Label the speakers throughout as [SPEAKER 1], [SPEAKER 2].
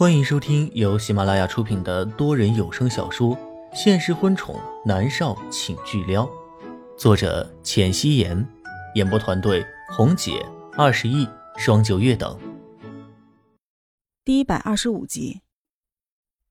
[SPEAKER 1] 欢迎收听由喜马拉雅出品的多人有声小说《现实婚宠男少请巨撩》，作者：浅汐颜，演播团队：红姐、二十亿、双九月等。
[SPEAKER 2] 第一百二十五集，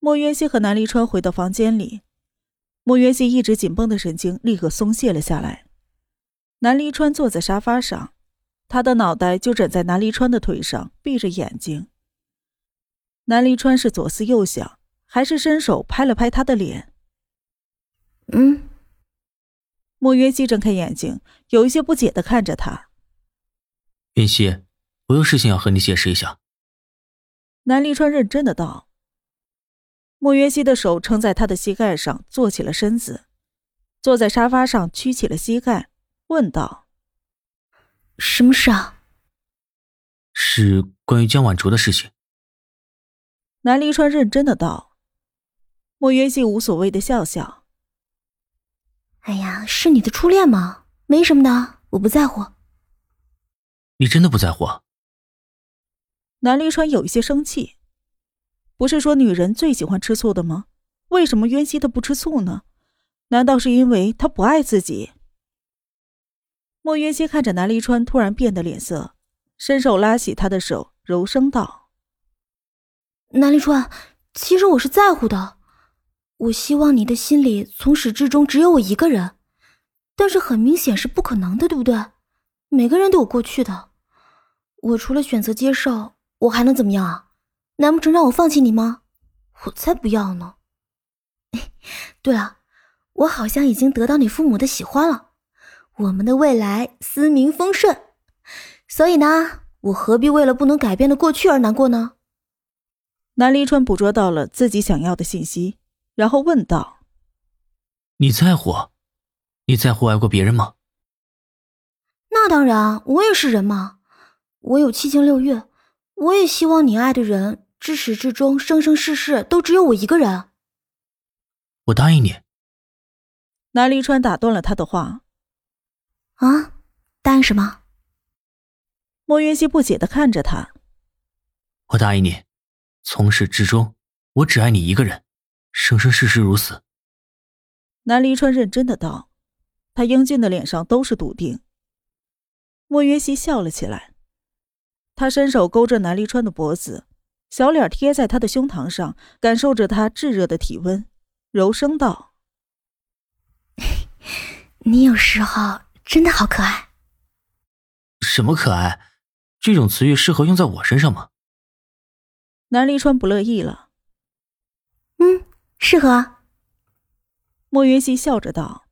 [SPEAKER 2] 莫渊熙和南离川回到房间里，莫渊熙一直紧绷的神经立刻松懈了下来。南离川坐在沙发上，他的脑袋就枕在南离川的腿上，闭着眼睛。南离川是左思右想，还是伸手拍了拍他的脸。
[SPEAKER 3] 嗯。
[SPEAKER 2] 莫渊熙睁开眼睛，有一些不解的看着他。
[SPEAKER 1] 云溪，我有事情要和你解释一下。
[SPEAKER 2] 南离川认真的道。莫渊熙的手撑在他的膝盖上，坐起了身子，坐在沙发上，屈起了膝盖，问道：“
[SPEAKER 3] 什么事啊？”
[SPEAKER 1] 是关于江晚竹的事情。
[SPEAKER 2] 南离川认真的道：“莫渊熙无所谓的笑笑。
[SPEAKER 3] 哎呀，是你的初恋吗？没什么的，我不在乎。
[SPEAKER 1] 你真的不在乎？”
[SPEAKER 2] 南离川有一些生气。不是说女人最喜欢吃醋的吗？为什么渊熙他不吃醋呢？难道是因为他不爱自己？莫渊熙看着南离川突然变的脸色，伸手拉起他的手，柔声道。
[SPEAKER 3] 南立川，其实我是在乎的。我希望你的心里从始至终只有我一个人，但是很明显是不可能的，对不对？每个人都有过去的。我除了选择接受，我还能怎么样啊？难不成让我放弃你吗？我才不要呢！对了，我好像已经得到你父母的喜欢了，我们的未来思明丰顺，所以呢，我何必为了不能改变的过去而难过呢？
[SPEAKER 2] 南离川捕捉到了自己想要的信息，然后问道：“
[SPEAKER 1] 你在乎？你在乎爱过别人吗？”“
[SPEAKER 3] 那当然，我也是人嘛，我有七情六欲，我也希望你爱的人至始至终、生生世世都只有我一个人。”“
[SPEAKER 1] 我答应你。”
[SPEAKER 2] 南离川打断了他的话。
[SPEAKER 3] “啊，答应什么？”
[SPEAKER 2] 莫云熙不解的看着他。
[SPEAKER 1] “我答应你。”从始至终，我只爱你一个人，生生世世如此。
[SPEAKER 2] 南离川认真的道，他英俊的脸上都是笃定。莫云熙笑了起来，他伸手勾着南离川的脖子，小脸贴在他的胸膛上，感受着他炙热的体温，柔声道：“
[SPEAKER 3] 你有时候真的好可爱。”
[SPEAKER 1] 什么可爱？这种词语适合用在我身上吗？
[SPEAKER 2] 南离川不乐意了。
[SPEAKER 3] 嗯，适合。
[SPEAKER 2] 莫云熙笑着道。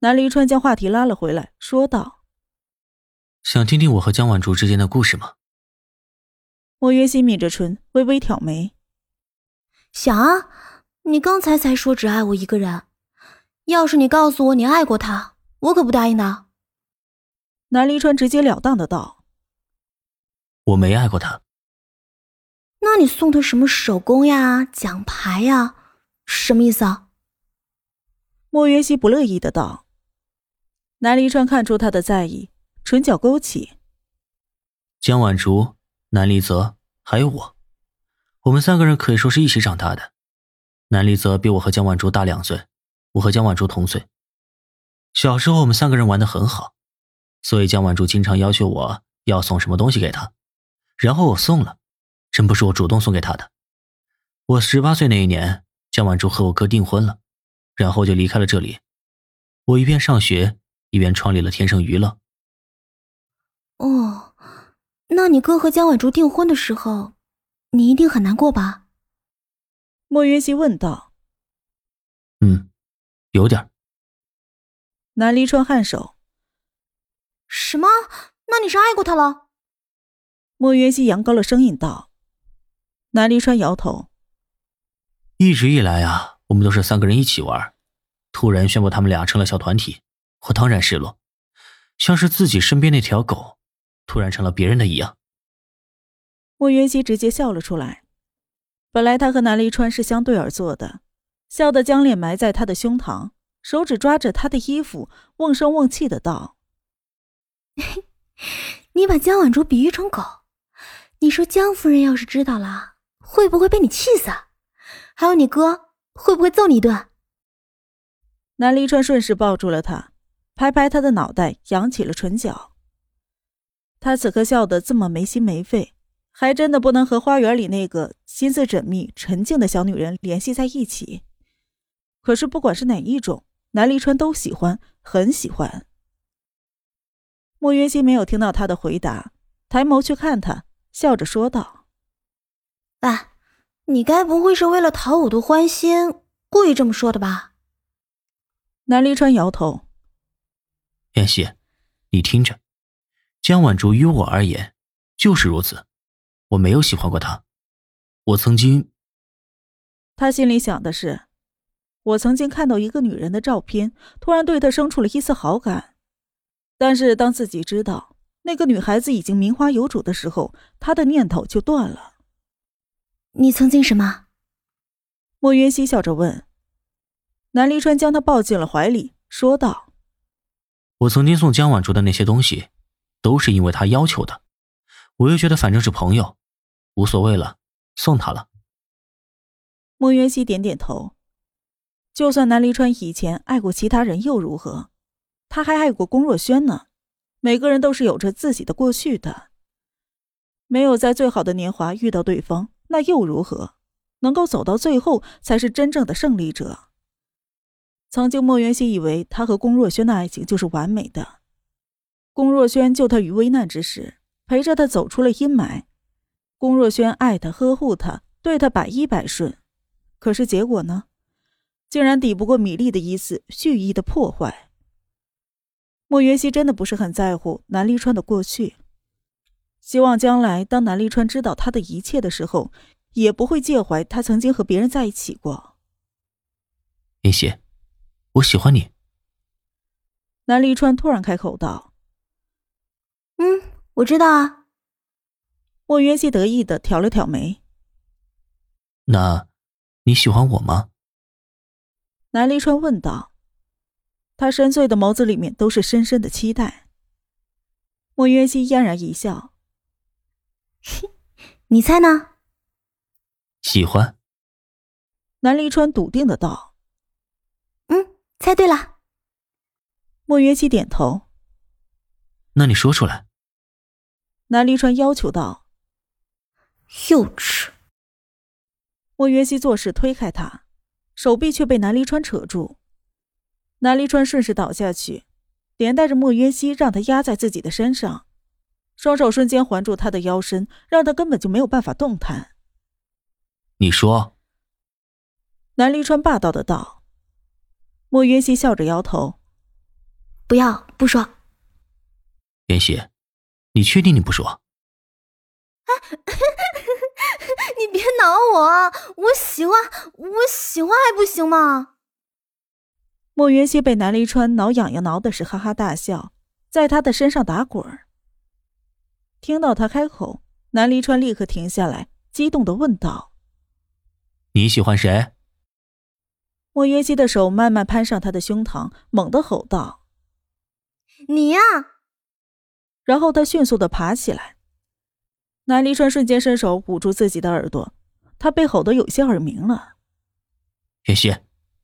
[SPEAKER 2] 南离川将话题拉了回来，说道：“
[SPEAKER 1] 想听听我和江晚竹之间的故事吗？”
[SPEAKER 2] 莫云熙抿着唇，微微挑眉：“
[SPEAKER 3] 想啊，你刚才才说只爱我一个人，要是你告诉我你爱过他，我可不答应的。”
[SPEAKER 2] 南离川直截了当的道：“
[SPEAKER 1] 我没爱过他。”
[SPEAKER 3] 那你送他什么手工呀、奖牌呀，什么意思啊？
[SPEAKER 2] 莫云熙不乐意的道。南离川看出他的在意，唇角勾起。
[SPEAKER 1] 江晚竹、南离泽还有我，我们三个人可以说是一起长大的。南离泽比我和江晚竹大两岁，我和江晚竹同岁。小时候我们三个人玩的很好，所以江晚竹经常要求我要送什么东西给他，然后我送了。真不是我主动送给他的。我十八岁那一年，江晚竹和我哥订婚了，然后就离开了这里。我一边上学，一边创立了天生娱乐。
[SPEAKER 3] 哦，那你哥和江晚竹订婚的时候，你一定很难过吧？
[SPEAKER 2] 莫云熙问道。
[SPEAKER 1] 嗯，有点。
[SPEAKER 2] 南离川颔首。
[SPEAKER 3] 什么？那你是爱过他了？
[SPEAKER 2] 莫云熙扬高了声音道。南离川摇头。
[SPEAKER 1] 一直以来啊，我们都是三个人一起玩，突然宣布他们俩成了小团体，我当然失落，像是自己身边那条狗突然成了别人的一样。
[SPEAKER 2] 莫云熙直接笑了出来。本来他和南离川是相对而坐的，笑得将脸埋在他的胸膛，手指抓着他的衣服，瓮声瓮气的道：“
[SPEAKER 3] 你把江晚竹比喻成狗，你说江夫人要是知道了。”会不会被你气死？还有你哥会不会揍你一顿？
[SPEAKER 2] 南离川顺势抱住了他，拍拍他的脑袋，扬起了唇角。他此刻笑得这么没心没肺，还真的不能和花园里那个心思缜密、沉静的小女人联系在一起。可是不管是哪一种，南离川都喜欢，很喜欢。莫云熙没有听到他的回答，抬眸去看他，笑着说道：“
[SPEAKER 3] 哎，你该不会是为了讨我的欢心，故意这么说的吧？”
[SPEAKER 2] 南离川摇头。
[SPEAKER 1] 妍希，你听着，江晚竹于我而言就是如此，我没有喜欢过她，我曾经。
[SPEAKER 2] 他心里想的是，我曾经看到一个女人的照片，突然对她生出了一丝好感，但是当自己知道那个女孩子已经名花有主的时候，他的念头就断了。
[SPEAKER 3] 你曾经什么？
[SPEAKER 2] 莫云熙笑着问。南离川将他抱进了怀里，说道：“
[SPEAKER 1] 我曾经送江晚竹的那些东西，都是因为他要求的。我又觉得反正是朋友，无所谓了，送他了。”
[SPEAKER 2] 莫渊熙点点头。就算南离川以前爱过其他人又如何？他还爱过龚若轩呢。每个人都是有着自己的过去的。没有在最好的年华遇到对方，那又如何？能够走到最后，才是真正的胜利者。曾经，莫元熙以为他和龚若轩的爱情就是完美的。龚若轩救他于危难之时，陪着他走出了阴霾。龚若轩爱他、呵护他，对他百依百顺。可是结果呢？竟然抵不过米粒的一次蓄意的破坏。莫元熙真的不是很在乎南离川的过去，希望将来当南立川知道他的一切的时候，也不会介怀他曾经和别人在一起过。
[SPEAKER 1] 妍希。我喜欢你。
[SPEAKER 2] 南立川突然开口道：“
[SPEAKER 3] 嗯，我知道啊。”
[SPEAKER 2] 莫渊熙得意的挑了挑眉。
[SPEAKER 1] 那你喜欢我吗？
[SPEAKER 2] 南立川问道。他深邃的眸子里面都是深深的期待。莫渊熙嫣然一笑：“
[SPEAKER 3] 你猜呢？”
[SPEAKER 1] 喜欢。
[SPEAKER 2] 南离川笃定的道。
[SPEAKER 3] 嗯猜对了，
[SPEAKER 2] 莫约西点头。
[SPEAKER 1] 那你说出来。
[SPEAKER 2] 南离川要求道。
[SPEAKER 3] 幼稚。
[SPEAKER 2] 莫约西做势推开他，手臂却被南离川扯住。南离川顺势倒下去，连带着莫约西让他压在自己的身上，双手瞬间环住他的腰身，让他根本就没有办法动弹。
[SPEAKER 1] 你说。
[SPEAKER 2] 南离川霸道的道。莫云熙笑着摇头：“
[SPEAKER 3] 不要，不说。”
[SPEAKER 1] 云熙，你确定你不说？
[SPEAKER 3] 你别挠我，我喜欢，我喜欢还不行吗？
[SPEAKER 2] 莫云熙被南离川挠痒痒，挠的是哈哈大笑，在他的身上打滚儿。听到他开口，南离川立刻停下来，激动的问道：“
[SPEAKER 1] 你喜欢谁？”
[SPEAKER 2] 莫约西的手慢慢攀上他的胸膛，猛地吼道：“
[SPEAKER 3] 你呀！”
[SPEAKER 2] 然后他迅速的爬起来。南离川瞬间伸手捂住自己的耳朵，他被吼得有些耳鸣了。
[SPEAKER 1] 约西，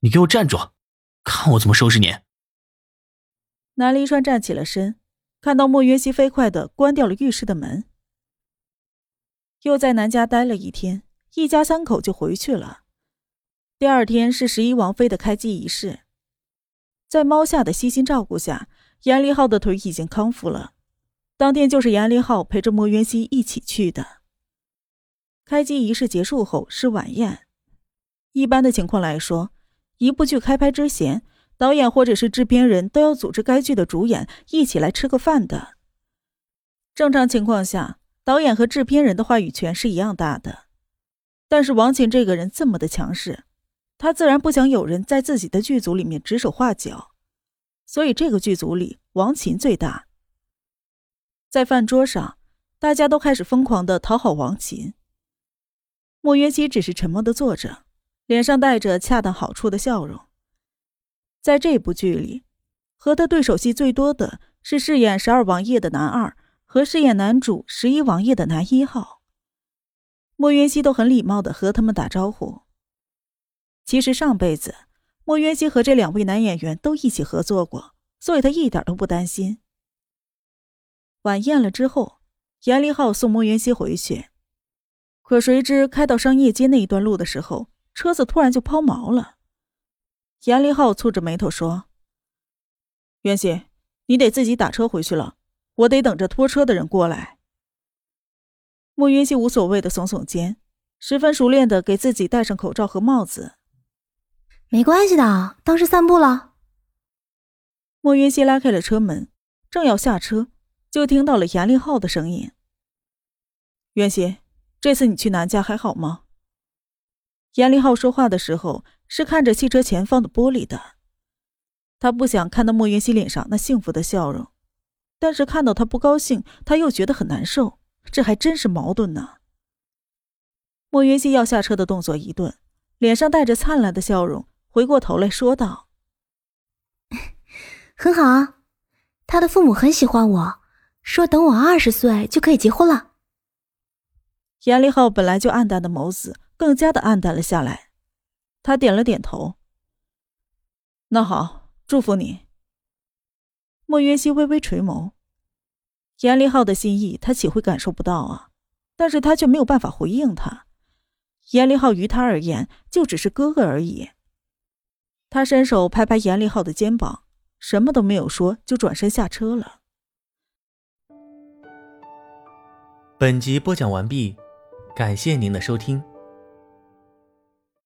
[SPEAKER 1] 你给我站住！看我怎么收拾你！
[SPEAKER 2] 南离川站起了身，看到莫约西飞快的关掉了浴室的门，又在南家待了一天，一家三口就回去了。第二天是十一王妃的开机仪式，在猫夏的悉心照顾下，严立浩的腿已经康复了。当天就是严立浩陪着莫渊熙一起去的。开机仪式结束后是晚宴。一般的情况来说，一部剧开拍之前，导演或者是制片人都要组织该剧的主演一起来吃个饭的。正常情况下，导演和制片人的话语权是一样大的。但是王琴这个人这么的强势。他自然不想有人在自己的剧组里面指手画脚，所以这个剧组里王琴最大。在饭桌上，大家都开始疯狂的讨好王琴。莫约西只是沉默的坐着，脸上带着恰到好处的笑容。在这部剧里，和他对手戏最多的是饰演十二王爷的男二和饰演男主十一王爷的男一号。莫渊熙都很礼貌的和他们打招呼。其实上辈子，莫渊熙和这两位男演员都一起合作过，所以他一点都不担心。晚宴了之后，严立浩送莫渊熙回去，可谁知开到商业街那一段路的时候，车子突然就抛锚了。严立浩蹙着眉头说：“袁熙，你得自己打车回去了，我得等着拖车的人过来。”莫云熙无所谓的耸耸肩，十分熟练的给自己戴上口罩和帽子。
[SPEAKER 3] 没关系的，当时散步了。
[SPEAKER 2] 莫云熙拉开了车门，正要下车。就听到了严立浩的声音。袁熙，这次你去南家还好吗？严立浩说话的时候是看着汽车前方的玻璃的，他不想看到莫云熙脸上那幸福的笑容，但是看到他不高兴，他又觉得很难受，这还真是矛盾呢。莫云熙要下车的动作一顿，脸上带着灿烂的笑容，回过头来说道：“
[SPEAKER 3] 很好啊，他的父母很喜欢我。”说等我二十岁就可以结婚了。
[SPEAKER 2] 严立浩本来就暗淡的眸子更加的暗淡了下来，他点了点头。那好，祝福你。莫云熙微微垂眸，严立浩的心意他岂会感受不到啊？但是他却没有办法回应他。严立浩于他而言就只是哥哥而已。他伸手拍拍严立浩的肩膀，什么都没有说，就转身下车了。
[SPEAKER 1] 本集播讲完毕，感谢您的收听。